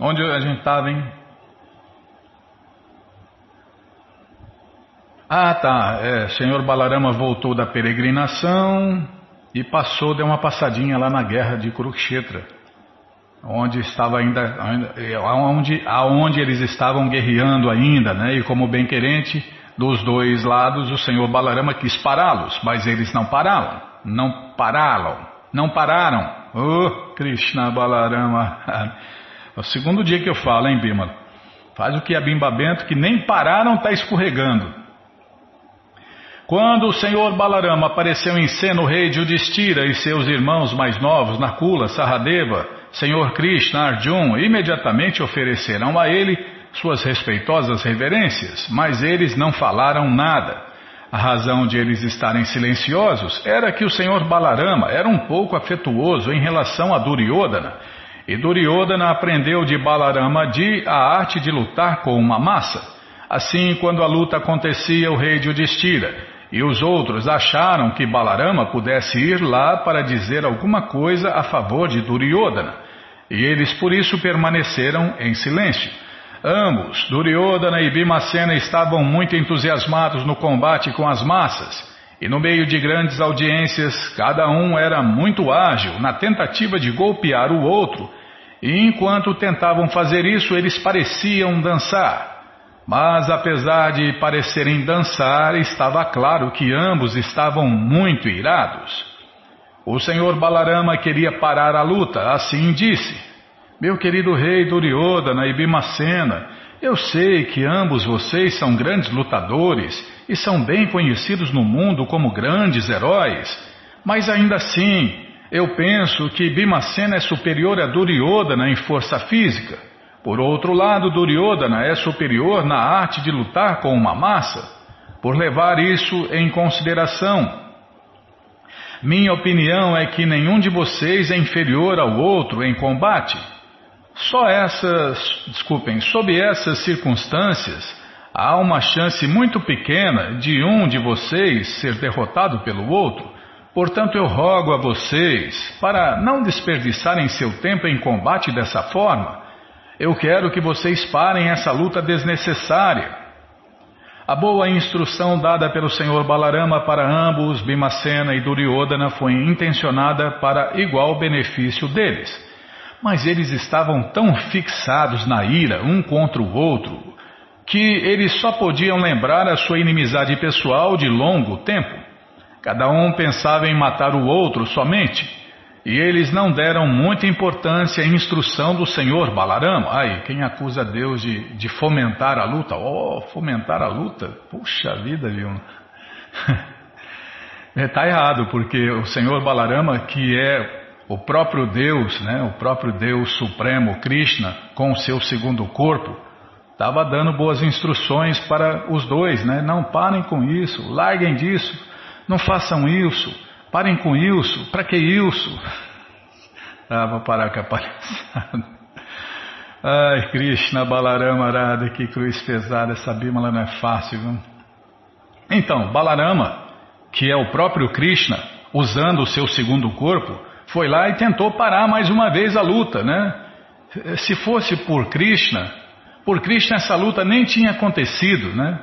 Onde a gente estava, hein? Ah, tá. É, Senhor Balarama voltou da peregrinação e passou, deu uma passadinha lá na guerra de Kurukshetra, onde estava ainda, aonde, aonde eles estavam guerreando ainda, né? E como bem querente dos dois lados, o Senhor Balarama quis pará-los, mas eles não pararam, não pararam, não pararam. Oh, Krishna Balarama. É o segundo dia que eu falo, hein, Bima? Faz o que é Bimba Bento, que nem pararam, está escorregando. Quando o senhor Balarama apareceu em cena, o rei Judistira e seus irmãos mais novos, Nakula, Saradeva, senhor Krishna, Arjun, imediatamente ofereceram a ele suas respeitosas reverências, mas eles não falaram nada. A razão de eles estarem silenciosos era que o senhor Balarama era um pouco afetuoso em relação a Duryodhana, e Duryodhana aprendeu de Balarama de a arte de lutar com uma massa. Assim, quando a luta acontecia, o rei Judistira e os outros acharam que Balarama pudesse ir lá para dizer alguma coisa a favor de Duryodhana, e eles por isso permaneceram em silêncio. Ambos, Duryodhana e Bhimacena, estavam muito entusiasmados no combate com as massas, e no meio de grandes audiências, cada um era muito ágil na tentativa de golpear o outro, e enquanto tentavam fazer isso, eles pareciam dançar. Mas apesar de parecerem dançar, estava claro que ambos estavam muito irados. O senhor Balarama queria parar a luta, assim disse: Meu querido rei Duryodhana e Bimacena, Eu sei que ambos vocês são grandes lutadores e são bem conhecidos no mundo como grandes heróis, mas ainda assim, eu penso que Bimacena é superior a Duryodhana em força física. Por outro lado, Duryodhana é superior na arte de lutar com uma massa. Por levar isso em consideração, minha opinião é que nenhum de vocês é inferior ao outro em combate. Só essas, desculpem, sob essas circunstâncias, há uma chance muito pequena de um de vocês ser derrotado pelo outro. Portanto, eu rogo a vocês para não desperdiçarem seu tempo em combate dessa forma. Eu quero que vocês parem essa luta desnecessária. A boa instrução dada pelo Senhor Balarama para ambos, Bimacena e Duryodhana, foi intencionada para igual benefício deles. Mas eles estavam tão fixados na ira um contra o outro que eles só podiam lembrar a sua inimizade pessoal de longo tempo. Cada um pensava em matar o outro somente. E eles não deram muita importância à instrução do senhor Balarama. Aí, quem acusa Deus de, de fomentar a luta? Oh, fomentar a luta? Puxa vida, viu? Está é, errado, porque o senhor Balarama, que é o próprio Deus, né, o próprio Deus Supremo, Krishna, com o seu segundo corpo, estava dando boas instruções para os dois, né? Não parem com isso, larguem disso, não façam isso. Parem com isso. Para que isso? Ah, vou parar com a palhaçada. Ai, Krishna Balarama Arada, que cruz pesada. Essa bímola não é fácil, viu? Então, Balarama, que é o próprio Krishna, usando o seu segundo corpo, foi lá e tentou parar mais uma vez a luta, né? Se fosse por Krishna, por Krishna essa luta nem tinha acontecido, né?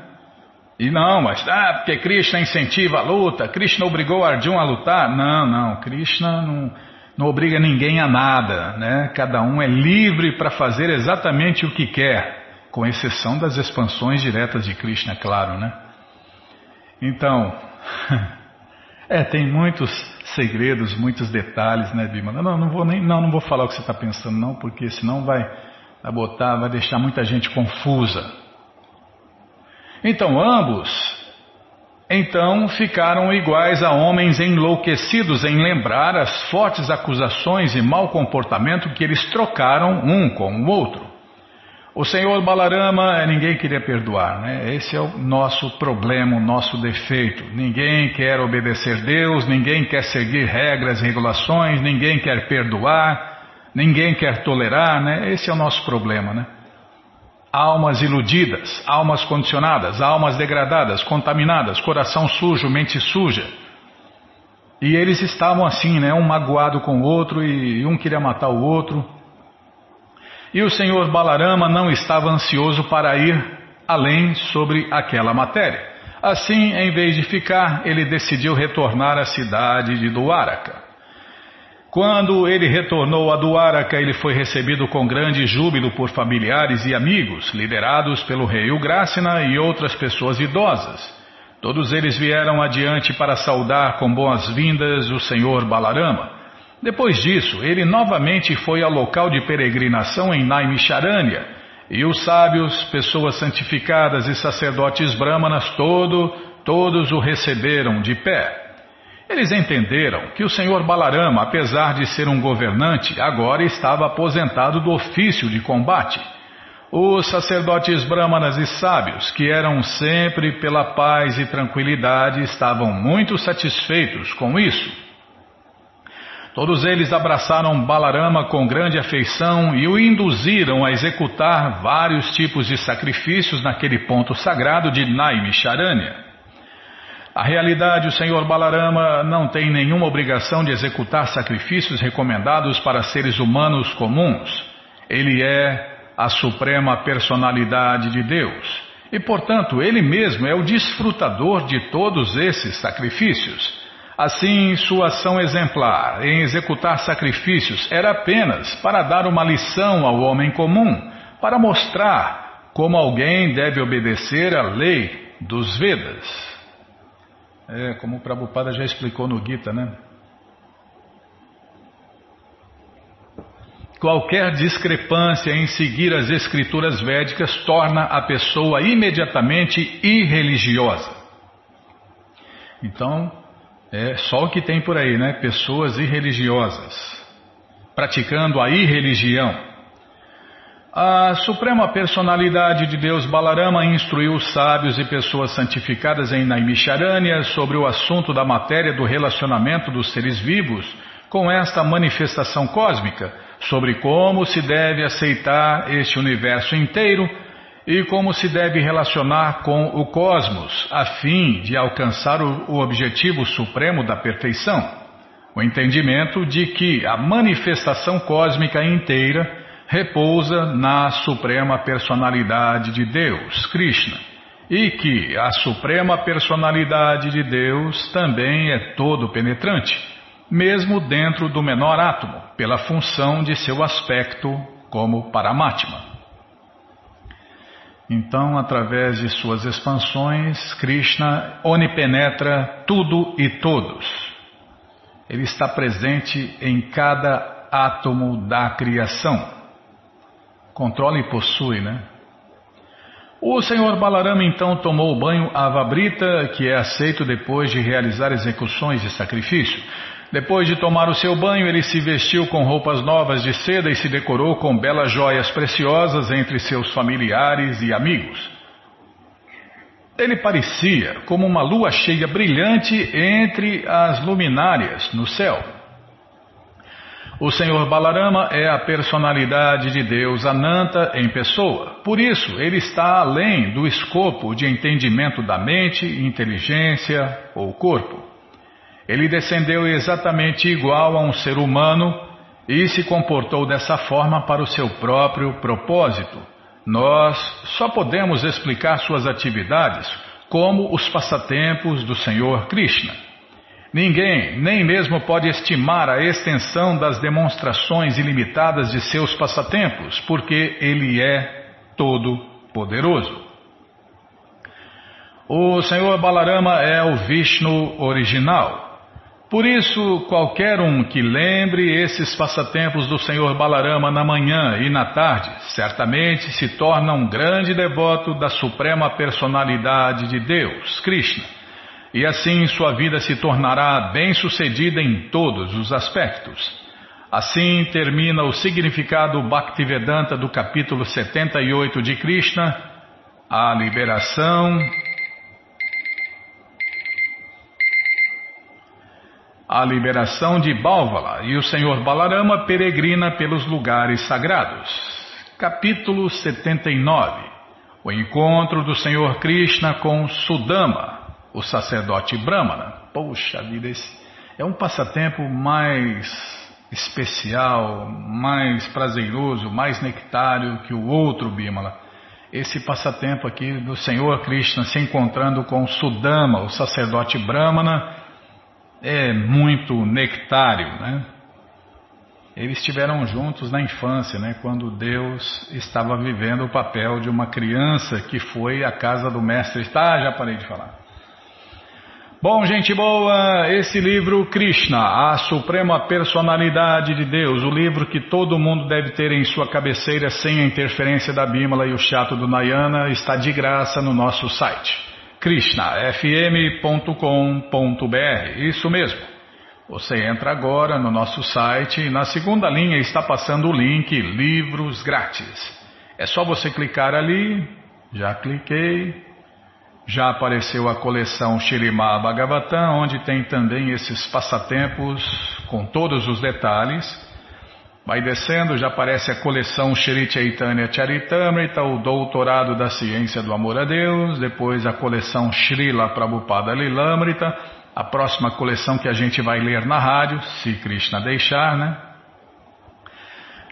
E não, mas ah, porque Krishna incentiva a luta, Krishna obrigou Arjuna a lutar. Não, não, Krishna não, não obriga ninguém a nada, né? Cada um é livre para fazer exatamente o que quer, com exceção das expansões diretas de Krishna, claro, né? Então, é, tem muitos segredos, muitos detalhes, né, Bima? Não, não vou nem, não, não vou falar o que você está pensando, não, porque senão vai, botar, vai deixar muita gente confusa. Então ambos então ficaram iguais a homens enlouquecidos em lembrar as fortes acusações e mau comportamento que eles trocaram um com o outro. O senhor Balarama ninguém queria perdoar, né? Esse é o nosso problema, o nosso defeito. Ninguém quer obedecer Deus, ninguém quer seguir regras e regulações, ninguém quer perdoar, ninguém quer tolerar, né? Esse é o nosso problema, né? Almas iludidas, almas condicionadas, almas degradadas, contaminadas, coração sujo, mente suja. E eles estavam assim, né? Um magoado com o outro e um queria matar o outro. E o senhor Balarama não estava ansioso para ir além sobre aquela matéria. Assim, em vez de ficar, ele decidiu retornar à cidade de Duaraka. Quando ele retornou a Duaraka, ele foi recebido com grande júbilo por familiares e amigos, liderados pelo rei Ugrasena e outras pessoas idosas. Todos eles vieram adiante para saudar com boas-vindas o senhor Balarama. Depois disso, ele novamente foi ao local de peregrinação em Naimisharanya, e os sábios, pessoas santificadas e sacerdotes brahmanas todo, todos o receberam de pé. Eles entenderam que o senhor Balarama, apesar de ser um governante, agora estava aposentado do ofício de combate. Os sacerdotes brahmanas e sábios, que eram sempre pela paz e tranquilidade, estavam muito satisfeitos com isso. Todos eles abraçaram Balarama com grande afeição e o induziram a executar vários tipos de sacrifícios naquele ponto sagrado de Naimisharanya. A realidade, o Senhor Balarama não tem nenhuma obrigação de executar sacrifícios recomendados para seres humanos comuns. Ele é a suprema personalidade de Deus. E, portanto, ele mesmo é o desfrutador de todos esses sacrifícios. Assim, sua ação exemplar em executar sacrifícios era apenas para dar uma lição ao homem comum, para mostrar como alguém deve obedecer à lei dos Vedas. É, como o Prabhupada já explicou no Gita, né? Qualquer discrepância em seguir as escrituras védicas torna a pessoa imediatamente irreligiosa. Então, é só o que tem por aí, né? Pessoas irreligiosas, praticando a irreligião. A Suprema Personalidade de Deus Balarama instruiu sábios e pessoas santificadas em Naimisharanya sobre o assunto da matéria do relacionamento dos seres vivos com esta manifestação cósmica sobre como se deve aceitar este universo inteiro e como se deve relacionar com o cosmos, a fim de alcançar o, objetivo supremo da perfeição. O entendimento de que a manifestação cósmica inteira repousa na Suprema Personalidade de Deus, Krishna, e que a Suprema Personalidade de Deus também é todo penetrante mesmo dentro do menor átomo, pela função de seu aspecto como Paramatma. Então, através de suas expansões, Krishna onipenetra tudo e todos. Ele está presente em cada átomo da criação. Controla e possui, né? O senhor Balarama então tomou o banho Avabrita, que é aceito depois de realizar execuções de sacrifício. Depois de tomar o seu banho, ele se vestiu com roupas novas de seda e se decorou com belas joias preciosas entre seus familiares e amigos. Ele parecia como uma lua cheia brilhante entre as luminárias no céu. O Senhor Balarama é a personalidade de Deus Ananta em pessoa. Por isso, ele está além do escopo de entendimento da mente, inteligência ou corpo. Ele descendeu exatamente igual a um ser humano e se comportou dessa forma para o seu próprio propósito. Nós só podemos explicar suas atividades como os passatempos do Senhor Krishna. Ninguém, nem mesmo pode estimar a extensão das demonstrações ilimitadas de seus passatempos, porque ele é todo poderoso. O Senhor Balarama é o Vishnu original. Por isso, qualquer um que lembre esses passatempos do Senhor Balarama na manhã e na tarde, certamente se torna um grande devoto da Suprema Personalidade de Deus, Krishna. E assim sua vida se tornará bem-sucedida em todos os aspectos. Assim termina o significado Bhaktivedanta do capítulo 78 de Krishna, a liberação a liberação de Bálvala e o Senhor Balarama peregrina pelos lugares sagrados. Capítulo 79 O encontro do Senhor Krishna com Sudama, o sacerdote Brahmana. Poxa vida, esse é um passatempo mais especial, mais prazeroso, mais nectário que o outro Bimala. Esse passatempo aqui do Senhor Krishna se encontrando com Sudama, o sacerdote Brahmana é muito nectário, né? Eles estiveram juntos na infância, né? Quando Deus estava vivendo o papel de uma criança que foi à casa do mestre. Tá, já parei de falar. Bom, gente boa, esse livro Krishna, a Suprema Personalidade de Deus, o livro que todo mundo deve ter em sua cabeceira sem a interferência da Bímola e o chato do Nayana, está de graça no nosso site krishnafm.com.br. Isso mesmo. Você entra agora no nosso site e na segunda linha está passando o link Livros Grátis. É só você clicar ali, já cliquei, já apareceu a coleção Shirimá Bhagavatam, onde tem também esses passatempos com todos os detalhes. Vai descendo, já aparece a coleção Shri Chaitanya Charitamrita, o Doutorado da Ciência do Amor a Deus, depois a coleção Srila Prabhupada Lilamrita, a próxima coleção que a gente vai ler na rádio, se Krishna deixar, né?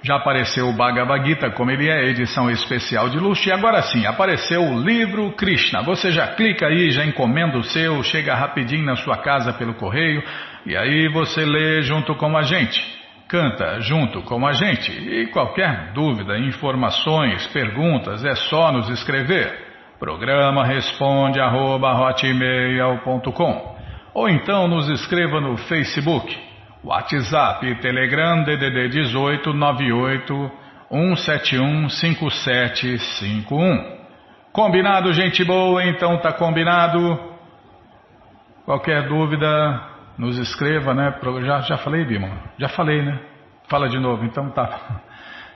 Já apareceu o Bhagavad Gita, como ele é, edição especial de luxo, e agora sim, apareceu o livro Krishna. Você já clica aí, já encomenda o seu, chega rapidinho na sua casa pelo correio, e aí você lê junto com a gente. Canta junto com a gente e qualquer dúvida, informações, perguntas é só nos escrever. Programa responde arroba, ou então nos escreva no Facebook WhatsApp, Telegram, DDD 18 98 171 5751. Combinado, gente boa? Então tá combinado. Qualquer dúvida, nos escreva, né? Já, já falei, Bima? Já falei, né? Fala de novo, então tá.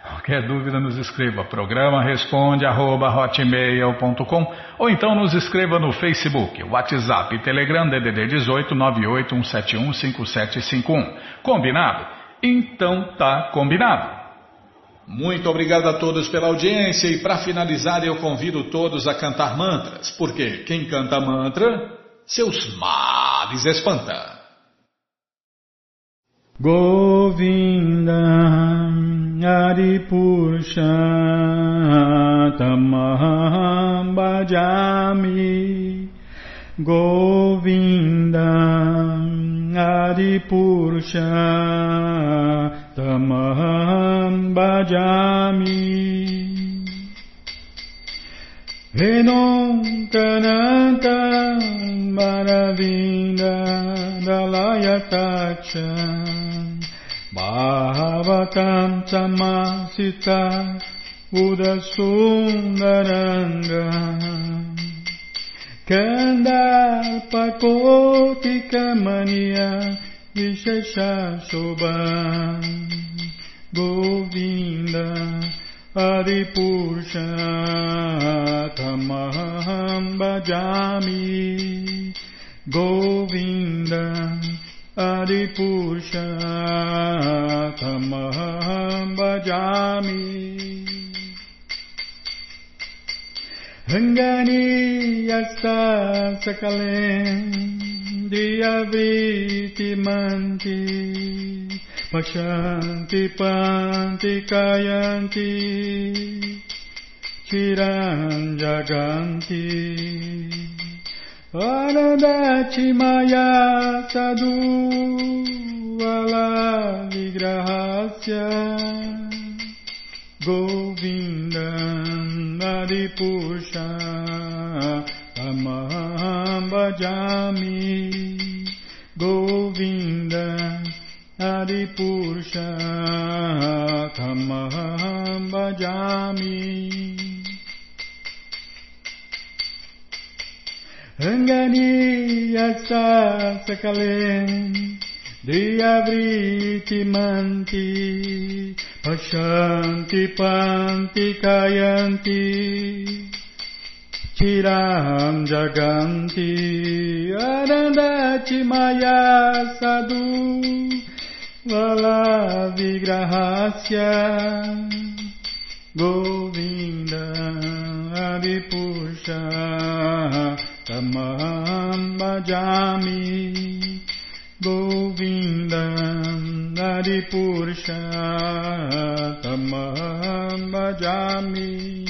Qualquer dúvida, nos escreva. Programa responde arroba hotmail.com ou então nos escreva no Facebook, WhatsApp, Telegram, DDD 18 98 171 5751. Combinado? Então tá combinado. Muito obrigado a todos pela audiência e para finalizar eu convido todos a cantar mantras, porque quem canta mantra, seus males espanta. Govinda Hari Tama Bhajami Govinda Hari Tama Bhajami Venom Kananta Maravinda Dalayatacha. Bahavatam Tamasita Buda Sundaranga Kandalpa Kotika Mania Visheshashoba Govinda Adipurcha Tamaham Bajami Govinda Aripushatamaham bhajami Rangani yasta sakalem Pashanti panti kayanti Chiranjaganti Chiranjaganti Anandati maya sadhu ala vigrahasya Govindam adipusha Amaham bhajami Govindam Adipurusha Tamaham Bhajami Angani asa Angania Sasakalem Diabriti Manti Pashanti Panti Kayanti Tiram Jaganti Arandati Maya sadu Vala Vigrahasya Govinda Adipusha Tamaham Bhajami Govindam Naripurusha Tamaham Bhajami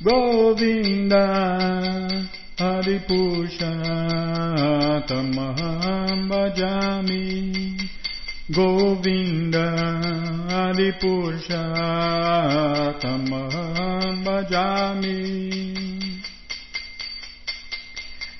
Govinda Haripusha Tamaham Bhajami Govinda Haripusha Tamaham Bhajami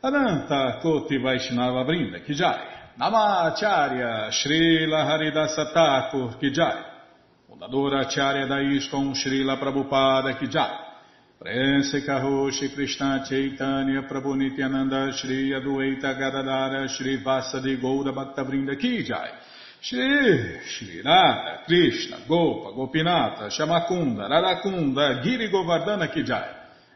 Ananta Koti Vaishnava Brinda Kijai, Namacharya Srila Haridasa Thakur Kijai, Fundadora Acharya da Srila Prabhupada Kijai, Prense Kaho Shri Krishna Chaitanya Prabhu Nityananda Shri Adueta Gadadara Shri Vasadi Goura Bhaktavrinda Ki Jai Shri Shri Radha Krishna Gopa Gopinata Shamakunda Radakunda Giri Govardhana Ki Jai